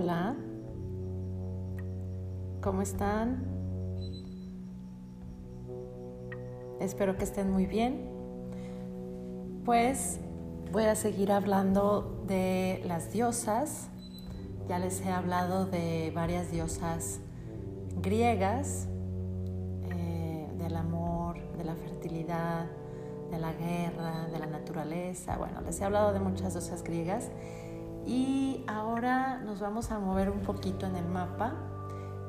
Hola, ¿cómo están? Espero que estén muy bien. Pues voy a seguir hablando de las diosas. Ya les he hablado de varias diosas griegas, eh, del amor, de la fertilidad, de la guerra, de la naturaleza. Bueno, les he hablado de muchas diosas griegas y ahora nos vamos a mover un poquito en el mapa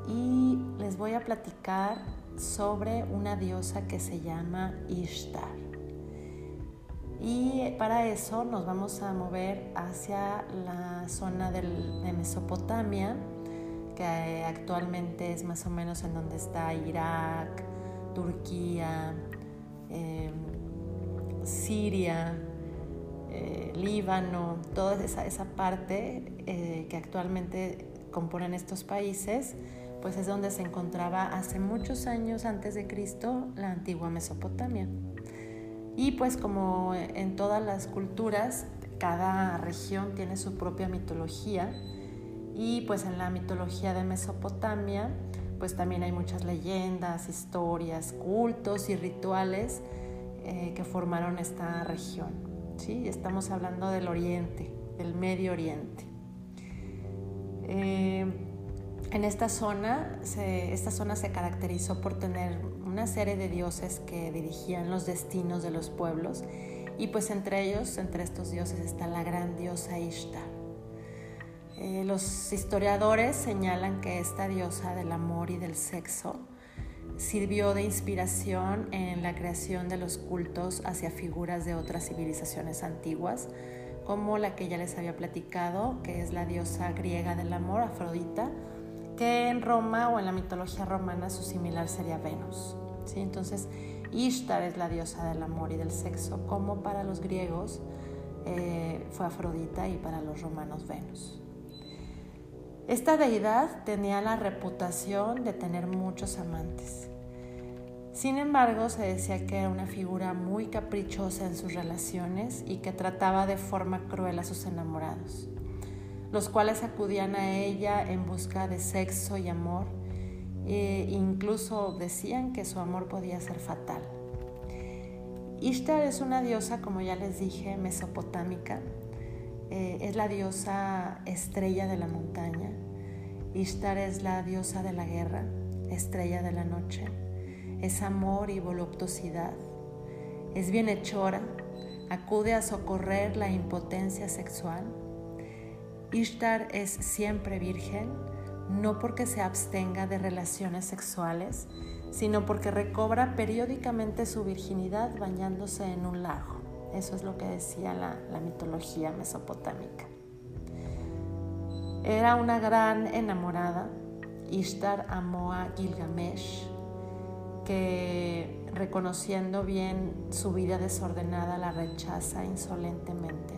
y les voy a platicar sobre una diosa que se llama Ishtar. Y para eso nos vamos a mover hacia la zona de Mesopotamia, que actualmente es más o menos en donde está Irak, Turquía, em, Siria, eh, Líbano, toda esa, parte eh, que actualmente componen estos países, pues es donde se encontraba hace muchos años antes de Cristo la antigua Mesopotamia. Y pues como en todas las culturas, cada región tiene su propia mitología y pues en la mitología de Mesopotamia, pues también hay muchas leyendas, historias, cultos y rituales eh, que formaron esta región. ¿Sí? Estamos hablando del Oriente, del Medio Oriente. Eh, en esta zona, se, esta zona se caracterizó por tener una serie de dioses que dirigían los destinos de los pueblos y pues entre ellos, entre estos dioses está la gran diosa Ishtar. Eh, los historiadores señalan que esta diosa del amor y del sexo sirvió de inspiración en la creación de los cultos hacia figuras de otras civilizaciones antiguas, como la que ya les había platicado, que es la diosa griega del amor, Afrodita, que en Roma o en la mitología romana su similar sería Venus. ¿sí? Entonces, Ishtar es la diosa del amor y del sexo, como para los griegos eh, fue Afrodita y para los romanos Venus. Esta deidad tenía la reputación de tener muchos amantes. Sin embargo, se decía que era una figura muy caprichosa en sus relaciones y que trataba de forma cruel a sus enamorados, los cuales acudían a ella en busca de sexo y amor e incluso decían que su amor podía ser fatal. Ishtar es una diosa, como ya les dije, mesopotámica. Eh, es la diosa estrella de la montaña. Ishtar es la diosa de la guerra, estrella de la noche es amor y voluptuosidad. Es bienhechora, acude a socorrer la impotencia sexual. Ishtar es siempre virgen, no porque se abstenga de relaciones sexuales, sino porque recobra periódicamente su virginidad bañándose en un lago. Eso es lo que decía la, mitología mesopotámica. Era una gran enamorada. Ishtar amó a Gilgamesh, que reconociendo bien su vida desordenada la rechaza insolentemente.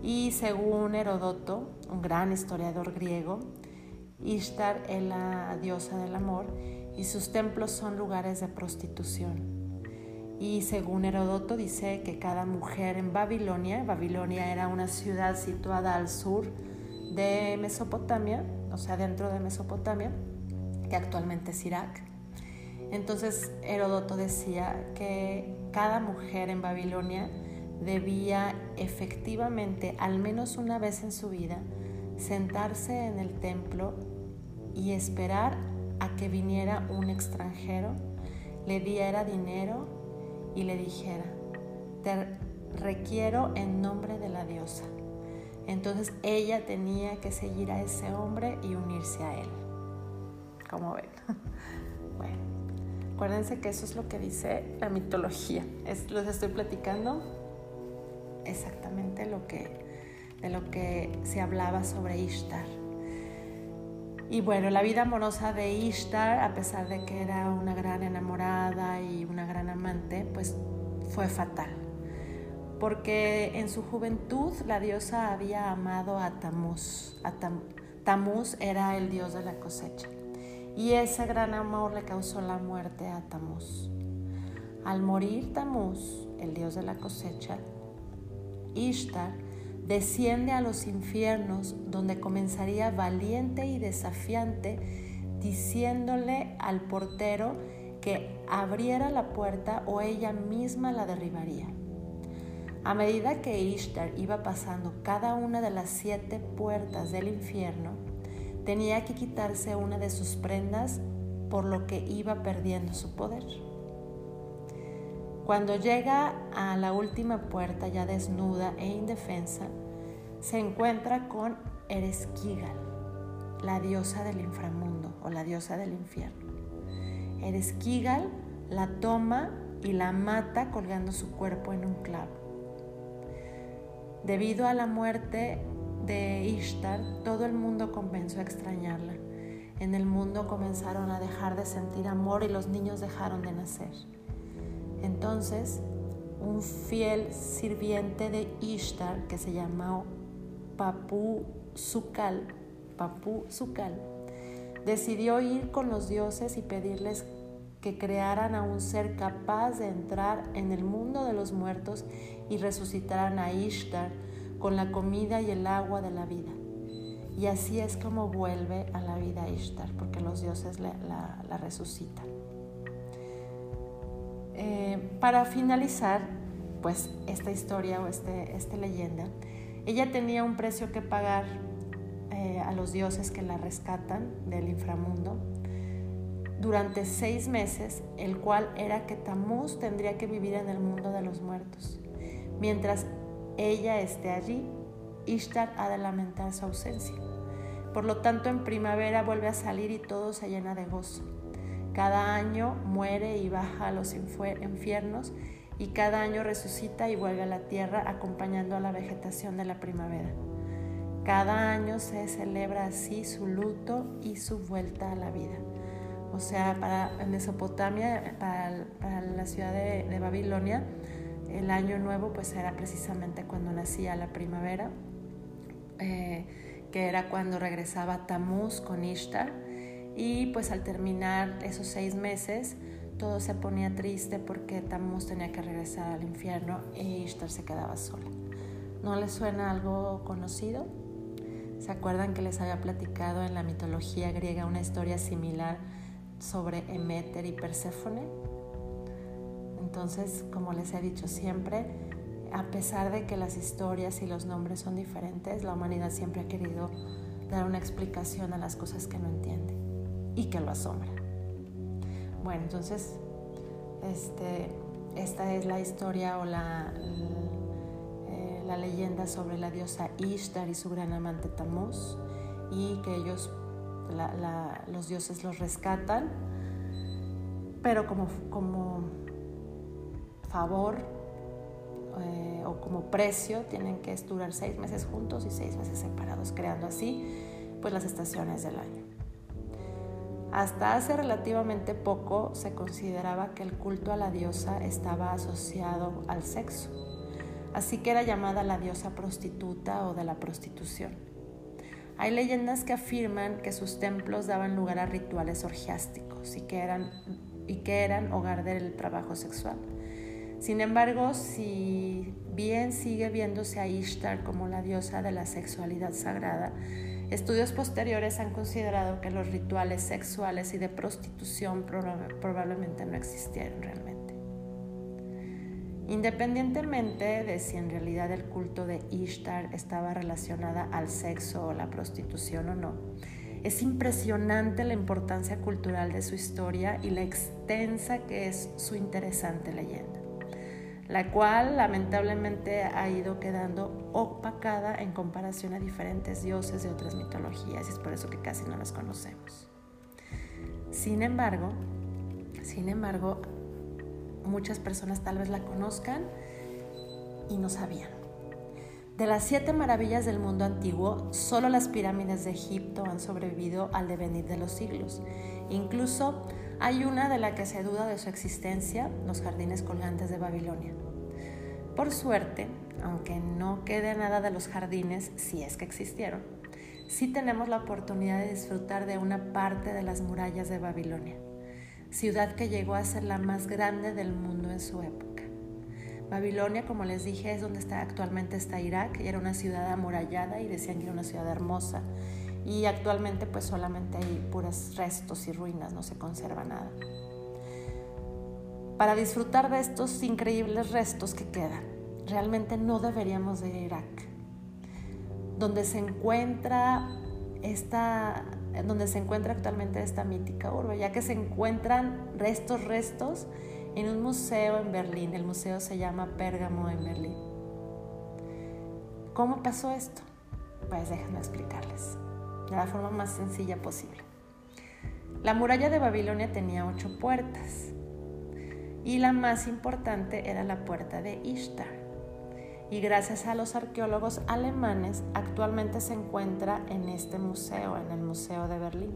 Y según Herodoto, un gran historiador griego, Ishtar es la diosa del amor y sus templos son lugares de prostitución. Y según Herodoto dice que cada mujer en Babilonia, Babilonia era una ciudad situada al sur de Mesopotamia, o sea, dentro de Mesopotamia, que actualmente es Irak, entonces Heródoto decía que cada mujer en Babilonia debía efectivamente, al menos una vez en su vida, sentarse en el templo y esperar a que viniera un extranjero, le diera dinero y le dijera, te requiero en nombre de la diosa. Entonces ella tenía que seguir a ese hombre y unirse a él. Como ven. Acuérdense que eso es lo que dice la mitología. Es, les estoy platicando exactamente lo que, de lo que se hablaba sobre Ishtar. Y bueno, la vida amorosa de Ishtar, a pesar de que era una gran enamorada y una gran amante, pues fue fatal. Porque en su juventud la diosa había amado a Tamuz. A Tamuz era el dios de la cosecha y ese gran amor le causó la muerte a Tamuz. Al morir Tamuz, el dios de la cosecha, Ishtar desciende a los infiernos donde comenzaría valiente y desafiante diciéndole al portero que abriera la puerta o ella misma la derribaría. A medida que Ishtar iba pasando cada una de las siete puertas del infierno, tenía que quitarse una de sus prendas por lo que iba perdiendo su poder. Cuando llega a la última puerta ya desnuda e indefensa, se encuentra con Eresquigal, la diosa del inframundo o la diosa del infierno. Eresquigal la toma y la mata colgando su cuerpo en un clavo. Debido a la muerte de Ishtar, todo el mundo comenzó a extrañarla. En el mundo comenzaron a dejar de sentir amor y los niños dejaron de nacer. Entonces, un fiel sirviente de Ishtar que se llamó Papu Sukal, Papu Sukal, decidió ir con los dioses y pedirles que crearan a un ser capaz de entrar en el mundo de los muertos y resucitaran a Ishtar con la comida y el agua de la vida. Y así es como vuelve a la vida Ishtar, porque los dioses la, resucitan. Eh, para finalizar, pues esta historia o este, esta leyenda, ella tenía un precio que pagar eh, a los dioses que la rescatan del inframundo durante seis meses, el cual era que Tamuz tendría que vivir en el mundo de los muertos. Mientras ella esté allí, Ishtar ha de lamentar su ausencia. Por lo tanto, en primavera vuelve a salir y todo se llena de gozo. Cada año muere y baja a los infiernos y cada año resucita y vuelve a la tierra acompañando a la vegetación de la primavera. Cada año se celebra así su luto y su vuelta a la vida. O sea, para Mesopotamia, para, la ciudad de, Babilonia, el año nuevo pues era precisamente cuando nacía la primavera, eh, que era cuando regresaba Tamuz con Ishtar y pues al terminar esos seis meses, todo se ponía triste porque Tammuz tenía que regresar al infierno e Ishtar se quedaba sola. ¿No les suena algo conocido? ¿Se acuerdan que les había platicado en la mitología griega una historia similar sobre Eméter y Perséfone? Entonces, como les he dicho siempre, a pesar de que las historias y los nombres son diferentes, la humanidad siempre ha querido dar una explicación a las cosas que no entiende y que lo asombra. Bueno, entonces, este, esta es la historia o la, eh, la leyenda sobre la diosa Ishtar y su gran amante Tammuz y que ellos, los dioses los rescatan, pero como, como favor eh, o como precio tienen que durar seis meses juntos y seis meses separados, creando así pues las estaciones del año. Hasta hace relativamente poco se consideraba que el culto a la diosa estaba asociado al sexo, así que era llamada la diosa prostituta o de la prostitución. Hay leyendas que afirman que sus templos daban lugar a rituales orgiásticos y que eran, y que eran hogar del trabajo sexual. Sin embargo, si bien sigue viéndose a Ishtar como la diosa de la sexualidad sagrada, Estudios posteriores han considerado que los rituales sexuales y de prostitución probablemente no existieron realmente. Independientemente de si en realidad el culto de Ishtar estaba relacionada al sexo o la prostitución o no, es impresionante la importancia cultural de su historia y la extensa que es su interesante leyenda la cual lamentablemente ha ido quedando opacada en comparación a diferentes dioses de otras mitologías y es por eso que casi no las conocemos. Sin embargo, sin embargo, muchas personas tal vez la conozcan y no sabían. De las siete maravillas del mundo antiguo, solo las pirámides de Egipto han sobrevivido al devenir de los siglos. Incluso hay una de la que se duda de su existencia, los jardines colgantes de Babilonia. Por suerte, aunque no quede nada de los jardines, si es que existieron, sí tenemos la oportunidad de disfrutar de una parte de las murallas de Babilonia, ciudad que llegó a ser la más grande del mundo en su época. Babilonia, como les dije, es donde está, actualmente está Irak, y era una ciudad amurallada y decían que era una ciudad hermosa. Y actualmente pues solamente hay puros restos y ruinas, no se conserva nada. Para disfrutar de estos increíbles restos que quedan, realmente no deberíamos de ir a Irak, donde se encuentra esta donde se encuentra actualmente esta mítica urbe, ya que se encuentran restos, restos en un museo en Berlín. El museo se llama Pérgamo en Berlín. ¿Cómo pasó esto? Pues déjenme explicarles de la forma más sencilla posible. La muralla de Babilonia tenía ocho puertas y la más importante era la puerta de Ishtar. Y gracias a los arqueólogos alemanes actualmente se encuentra en este museo, en el Museo de Berlín.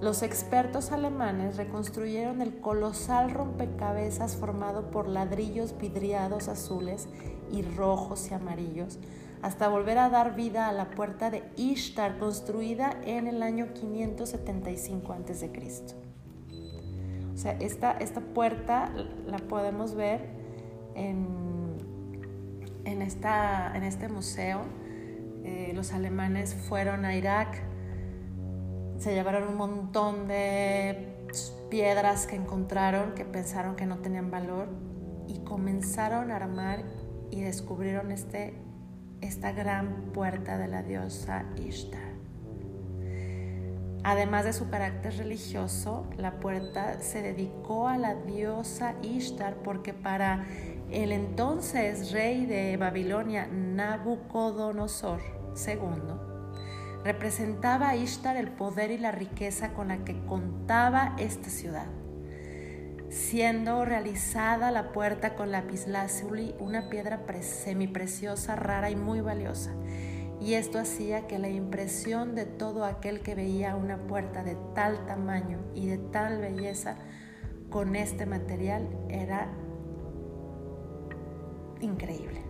Los expertos alemanes reconstruyeron el colosal rompecabezas formado por ladrillos vidriados azules y rojos y amarillos, hasta volver a dar vida a la puerta de Ishtar construida en el año 575 a.C. O sea, esta, esta puerta la podemos ver en, en, esta, en este museo. Eh, los alemanes fueron a Irak, se llevaron un montón de piedras que encontraron que pensaron que no tenían valor y comenzaron a armar y descubrieron este, esta gran puerta de la diosa Ishtar. Además de su carácter religioso, la puerta se dedicó a la diosa Ishtar porque para el entonces rey de Babilonia, Nabucodonosor II, representaba a Ishtar el poder y la riqueza con la que contaba esta ciudad, siendo realizada la puerta con lapislázuli, una piedra semipreciosa, rara y muy valiosa. Y esto hacía que la impresión de todo aquel que veía una puerta de tal tamaño y de tal belleza con este material era increíble.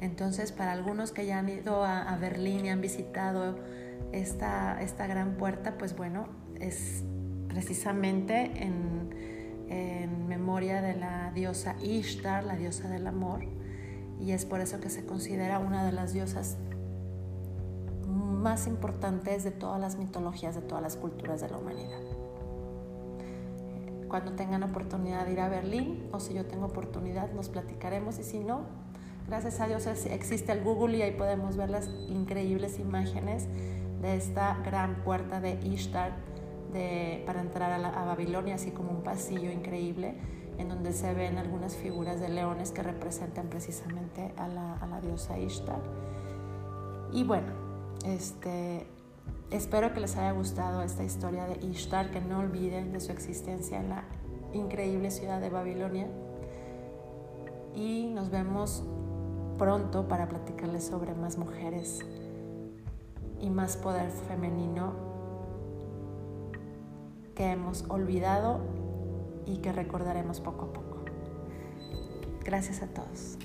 Entonces, para algunos que ya han ido a, Berlín y han visitado esta, esta, gran puerta, pues bueno, es precisamente en, en memoria de la diosa Ishtar, la diosa del amor, y es por eso que se considera una de las diosas más importantes de todas las mitologías, de todas las culturas de la humanidad. Cuando tengan oportunidad de ir a Berlín, o si yo tengo oportunidad, nos platicaremos, y si no, Gracias a Dios existe el Google y ahí podemos ver las increíbles imágenes de esta gran puerta de Ishtar para entrar a, Babilonia, así como un pasillo increíble en donde se ven algunas figuras de leones que representan precisamente a la, diosa Ishtar. Y bueno, este, espero que les haya gustado esta historia de Ishtar, que no olviden de su existencia en la increíble ciudad de Babilonia. Y nos vemos pronto para platicarles sobre más mujeres y más poder femenino que hemos olvidado y que recordaremos poco a poco. Gracias a todos.